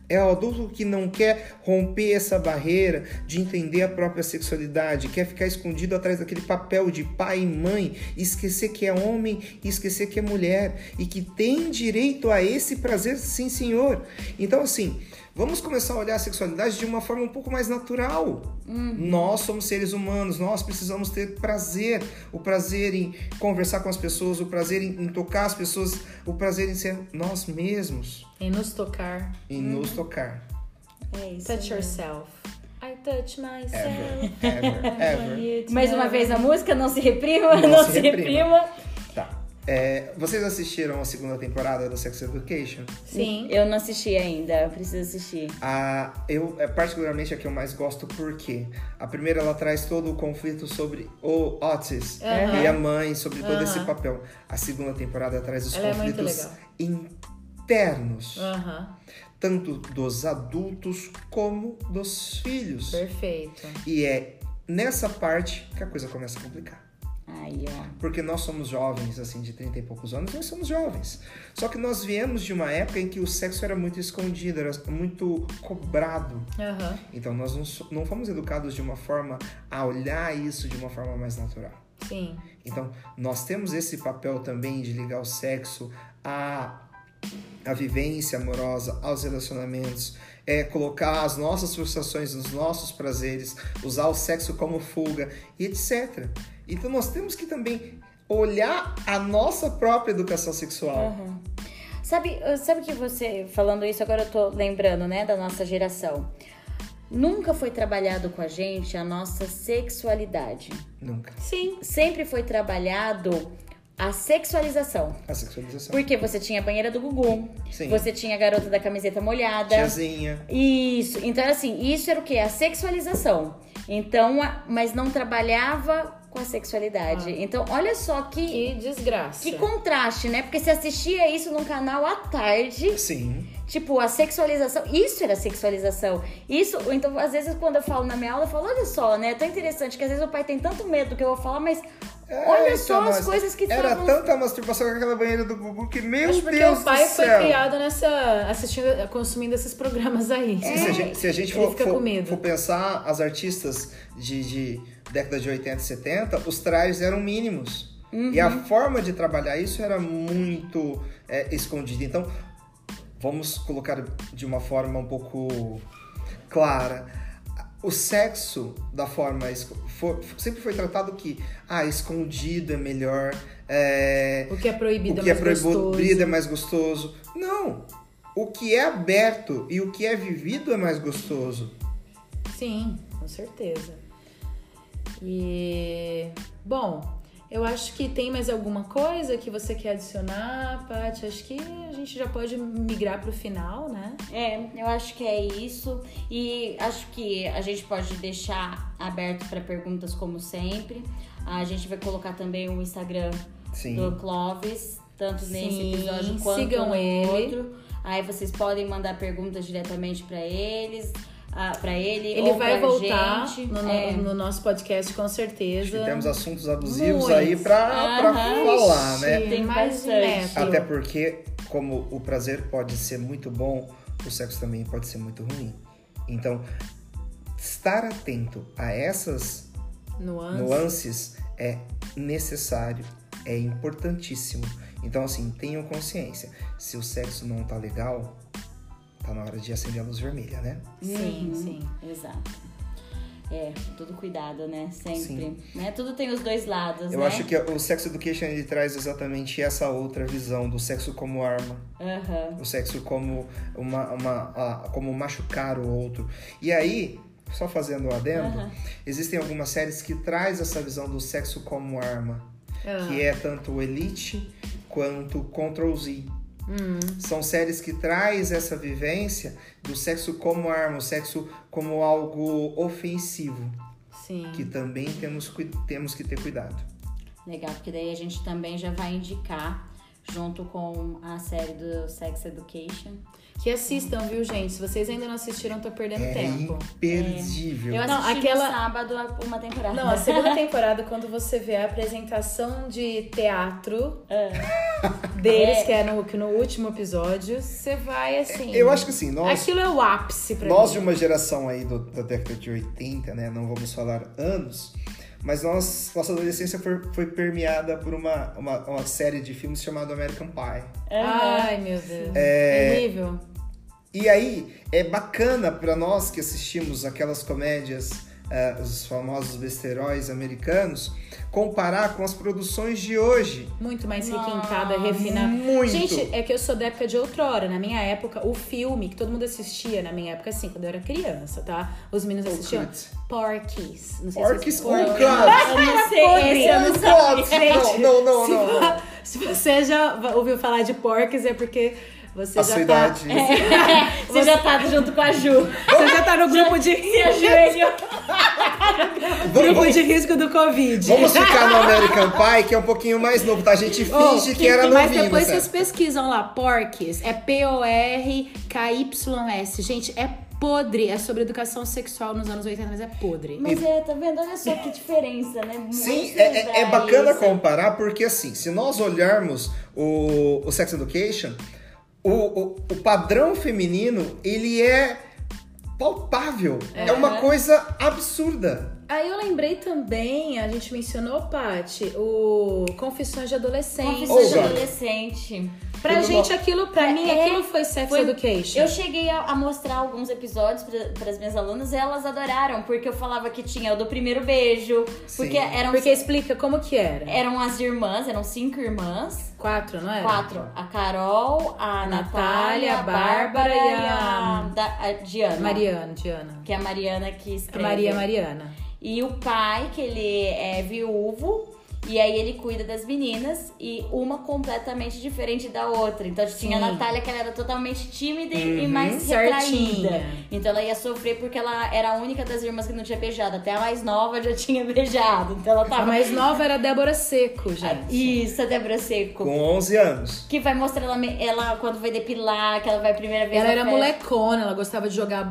É o adulto que não quer romper essa barreira de entender a própria sexualidade, quer ficar escondido atrás daquele papel de pai e mãe, esquecer que é homem esquecer que é mulher e que tem direito a esse prazer, sim, senhor. Então, assim, vamos começar a olhar a sexualidade de uma forma um pouco mais natural. Nós somos seres humanos, nós precisamos ter prazer, o prazer em conversar com as pessoas, o prazer em, em tocar as pessoas, o prazer em ser nós mesmos, Em nos tocar. em nos tocar. É isso. Touch mesmo. yourself. I touch myself. Ever, ever, ever. Mais uma vez a música, não se reprima, não, se se reprima. reprima. Tá. É, vocês assistiram a segunda temporada do Sex Education? Sim. Eu não assisti ainda, preciso assistir. A, eu, é particularmente a que eu mais gosto porque a primeira ela traz todo o conflito sobre o Otis e a mãe, sobre todo esse papel. A segunda temporada traz os Ela é muito conflitos legal. Internos, Aham. tanto dos adultos como dos filhos. Perfeito. E é nessa parte que a coisa começa a complicar. Aí, ó. Porque nós somos jovens, assim, de 30 e poucos anos, nós somos jovens. Só que nós viemos de uma época em que o sexo era muito escondido, era muito cobrado. Aham. Então nós não, não fomos educados de uma forma a olhar isso de uma forma mais natural. Sim. Então nós temos esse papel também de ligar o sexo à, à vivência amorosa, aos relacionamentos, é colocar as nossas frustrações nos nossos prazeres, usar o sexo como fuga e etc. Então nós temos que também olhar a nossa própria educação sexual. Aham. Sabe, sabe que você, falando isso, agora eu tô lembrando, né, da nossa geração. Nunca foi trabalhado com a gente a nossa sexualidade. Nunca. Sim. Sempre foi trabalhado a sexualização. A sexualização. Porque você tinha a banheira do Gugu, Sim. você tinha a garota da camiseta molhada. Tiazinha. Isso. Então, era assim, isso era o quê? A sexualização. Então, a- mas não trabalhava com a sexualidade. Então, olha só que, Que desgraça. que contraste, né? Porque você assistia isso num canal à tarde, Sim. tipo, a sexualização. Isso era sexualização. Isso, então, às vezes, quando eu falo na minha aula, eu falo, olha só, né? É tão interessante que às vezes o pai tem tanto medo do que eu vou falar, mas É, olha só as mas coisas que Era tanta masturbação com aquela banheira do Gugu que, meu Acho porque Deus o pai do foi céu. criado nessa. assistindo, consumindo esses programas aí. Sim, se a gente, se a gente for, for- for pensar as artistas de, de década de 80 e 70, os trajes eram mínimos. E a forma de trabalhar isso era muito é, escondida. Então, vamos colocar de uma forma um pouco clara. O sexo, da forma. for- sempre foi tratado que, ah, escondido é melhor. é, O que é proibido o que é é mais gostoso. proibido é mais gostoso. Não! O que é aberto e o que é vivido é mais gostoso. Sim, com certeza. E bom, Eu acho que tem mais alguma coisa que você quer adicionar, Paty? Acho que a gente já pode migrar pro final, né? É, eu acho que é isso. E acho que a gente pode deixar aberto para perguntas como sempre. A gente vai colocar também o Instagram Sim. do Clóvis, tanto nesse Sim, episódio quanto sigam no ele. outro. Aí vocês podem mandar perguntas diretamente para eles, ah, para ele Ele ou vai pra voltar gente. no, no- É. no nosso podcast, com Acho certeza. que temos assuntos abusivos Muitos. aí pra, pra Aham. falar, né? Tem mais de bastante. metro. Até porque, como o prazer pode ser muito bom, o sexo também pode ser muito ruim. Então, estar atento a essas Nuance. nuances é necessário, é importantíssimo. Então, assim, tenham consciência. Se o sexo não tá legal, tá na hora de acender a luz vermelha, né? Sim, Uhum, sim. Exato. É, tudo cuidado, né? Sempre. Sim. Né? Tudo tem os dois lados, Eu né? acho que o Sex Education ele traz exatamente essa outra visão do sexo como arma. Aham. o sexo como uma, uma a- como machucar o outro. E aí, só fazendo um adendo, Aham. existem algumas séries que traz essa visão do sexo como arma, Ah. que é tanto o Elite quanto Control Z. Hum. São séries que traz essa vivência do sexo como arma, o sexo como algo ofensivo, Sim. que também temos, temos que ter cuidado. Legal, porque daí a gente também já vai indicar, junto com a série do Sex Education. Que assistam, viu, gente? Se vocês ainda não assistiram, tô perdendo É tempo. imperdível. Eu Não, assisti aquela- no sábado uma temporada. Não, a segunda temporada, quando você vê a apresentação de teatro deles, É. que é no, que no último episódio, você vai assim. Eu acho que assim, nós Aquilo é o ápice pra Nós mim. de uma geração aí do- da década de 80, né? Não vamos falar anos, mas nós, nossa adolescência foi, foi permeada por uma, uma, uma série de filmes chamado American Pie. Ai, meu Deus. É... Horrível. E aí é bacana pra nós que assistimos aquelas comédias, eh, os famosos besteróis americanos, comparar com as produções de hoje. Muito mais requintada, refinada. muito. Gente, é que eu sou da época de outrora. Na minha época, o filme que todo mundo assistia, na minha época, assim, quando eu era criança, tá? Os meninos assistiam Cuts. Porky's. Não sei Porky's se Oh, vocês... God! Eu não sei, esse eu não Oh, sabia. Não, não, não, não. não. Se você já ouviu falar de Porky's, é porque você A já sua tá... idade. Você já tá junto com a Ju. Você já tá no grupo de. Vamos- grupo de risco do Covid. Vamos ficar no American Pie, que é um pouquinho mais novo, tá? A gente finge que era Mas novinho. depois né? vocês pesquisam lá, Porky's. É P-O-R-K-Y-S. Gente, é podre. É sobre educação sexual nos anos 80, mas é podre. Mas é, tá vendo? Olha só que diferença, né? Muito Sim, é, é- é bacana isso. comparar, porque assim, se nós olharmos o, o Sex Education, o, o, o padrão feminino, ele é palpável. É, uma coisa absurda. Aí eu lembrei também, a gente mencionou, Paty, o Confissões de Adolescente. Confissões de Oh, adolescente. Pra Tudo gente, bom. aquilo, pra É, mim, é, aquilo foi Sex foi- Education. Eu cheguei a, a mostrar alguns episódios para as minhas alunas e elas adoraram, porque eu falava que tinha o do primeiro beijo, porque Sim. eram, Porque explica como que era. eram as irmãs, eram cinco irmãs. Quatro, não era? Quatro. A Carol, a Natália, Natália, a Bárbara Bárbara e a- a, da- a Diana. Mariana, Diana. Que é a Mariana que A escreve. Maria Mariana. E o pai, que ele é viúvo, e aí ele cuida das meninas, e uma completamente diferente da outra. Então tinha a Sim. Natália, que ela era totalmente tímida e Uhum. mais Certinha. retraída. Então ela ia sofrer porque ela era a única das irmãs que não tinha beijado. Até a mais nova já tinha beijado. Então ela A tava. mais nova era a Débora Seco, gente. Isso, a Débora Seco. Com 11 anos. Que vai mostrar ela, ela quando vai depilar, que ela vai a primeira vez Ela na era festa. molecona, ela gostava de jogar,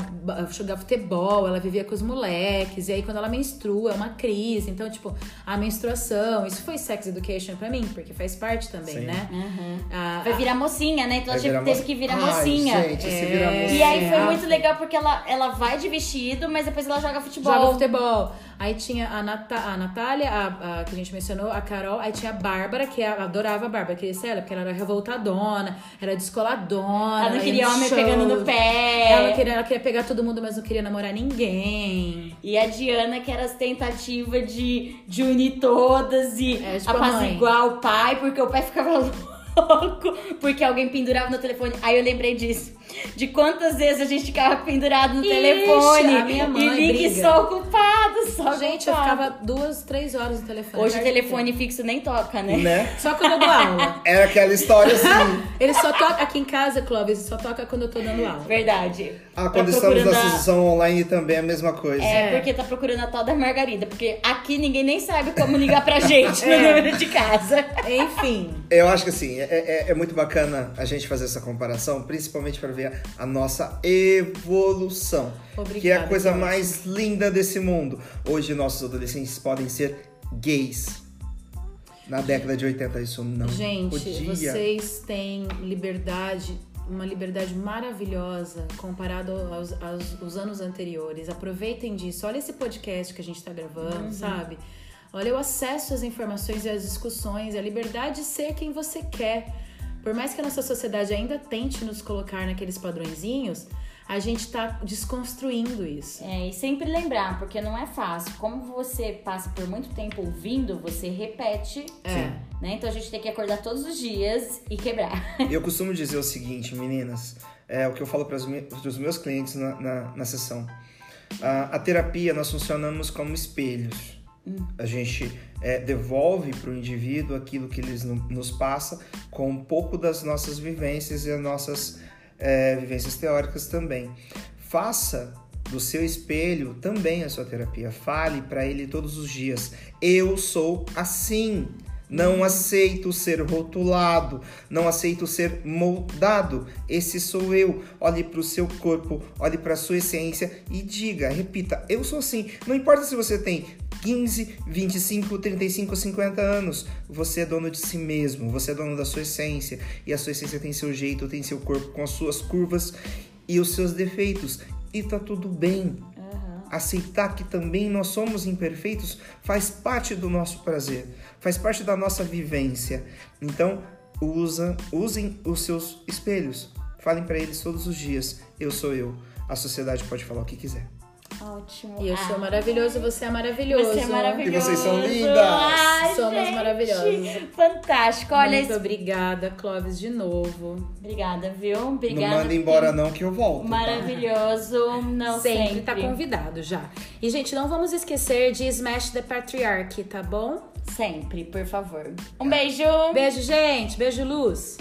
jogar futebol, ela vivia com os moleques. E aí, quando ela menstrua, é uma crise. Então, tipo, a menstruação, isso foi sex education pra mim, porque faz parte também, Sim. né? Uhum. A- Vai virar mocinha, né? Então ela virar teve que virar Ai, mocinha. Gente, É. vira mocinha. E aí foi muito legal porque ela, ela vai de vestido, mas depois ela joga futebol. Joga futebol. Aí tinha a, Nata a Natália, a, a que a gente mencionou, a Carol. Aí tinha a Bárbara, que a- adorava a Bárbara, queria ser ela, porque ela era revoltadona, era descoladona. Ela não ia queria homem pegando no pé. Ela queria, ela queria pegar todo mundo, mas não queria namorar ninguém. E a Diana, que era as tentativas de, de unir todas e É, tipo apaziguar o pai, porque o pai ficava louco, porque alguém pendurava no telefone. Aí eu lembrei disso. De quantas vezes a gente ficava pendurado no Ixi, telefone a minha mãe e briga. só ocupados. Só Gente, com eu ficava duas, três horas no telefone. Hoje o telefone fixo nem toca, né? Né? Só quando eu dou aula. Era aquela história assim. Ele só toca aqui em casa, Clóvis, só toca quando eu tô dando aula. Verdade. Ah, Tá quando estamos na sessão online também é a mesma coisa. É, É. porque tá procurando a tal da Margarida. Porque aqui ninguém nem sabe como ligar pra gente no É. número de casa. Enfim. Eu acho que assim, é, é- é muito bacana a gente fazer essa comparação, principalmente para ver a nossa evolução. Obrigada, que é a coisa mais linda desse mundo. Hoje nossos adolescentes podem ser gays. Na década de 80 isso não Gente, podia. vocês têm liberdade, uma liberdade maravilhosa comparado aos, aos- aos anos anteriores. Aproveitem disso. Olha esse podcast que a gente tá gravando, sabe? Olha o acesso às informações e às discussões, a liberdade de ser quem você quer. Por mais que a nossa sociedade ainda tente nos colocar naqueles padrõezinhos, a gente tá desconstruindo isso. É, e sempre lembrar, porque não é fácil. Como você passa por muito tempo ouvindo, você repete, É. né? Então a gente tem que acordar todos os dias e quebrar. Eu costumo dizer o seguinte, meninas, é o que eu falo para os meus clientes na, na, na sessão. A, a terapia, nós funcionamos como espelhos. A gente é, devolve para o indivíduo aquilo que eles no- nos passa com um pouco das nossas vivências e as nossas é, vivências teóricas também. Faça do seu espelho também a sua terapia. Fale para ele todos os dias: eu sou assim. Não aceito ser rotulado, não aceito ser moldado. Esse sou eu. Olhe para o seu corpo, olhe para a sua essência e diga, repita: eu sou assim. Não importa se você tem 15, 25, 35, 50 anos, você é dono de si mesmo, você é dono da sua essência. E a sua essência tem seu jeito, tem seu corpo com as suas curvas e os seus defeitos. E tá tudo bem. Aceitar que também nós somos imperfeitos faz parte do nosso prazer, faz parte da nossa vivência. Então, usa, usem os seus espelhos. Falem para eles todos os dias: eu sou eu. A sociedade pode falar o que quiser. Ótimo. E eu sou Ah, maravilhoso, você é maravilhoso. Você é maravilhoso. E vocês são lindas. Ai, Somos gente, maravilhosas. Fantástico. Olha, Muito esse- obrigada, Clóvis, de novo. obrigada, viu? Obrigada. não manda embora não que eu volto. tá? Maravilhoso. Não sempre, sempre. tá convidado já. E, gente, não vamos esquecer de Smash the Patriarchy, tá bom? Sempre, por favor. Um beijo. Beijo, gente. Beijo, Luz.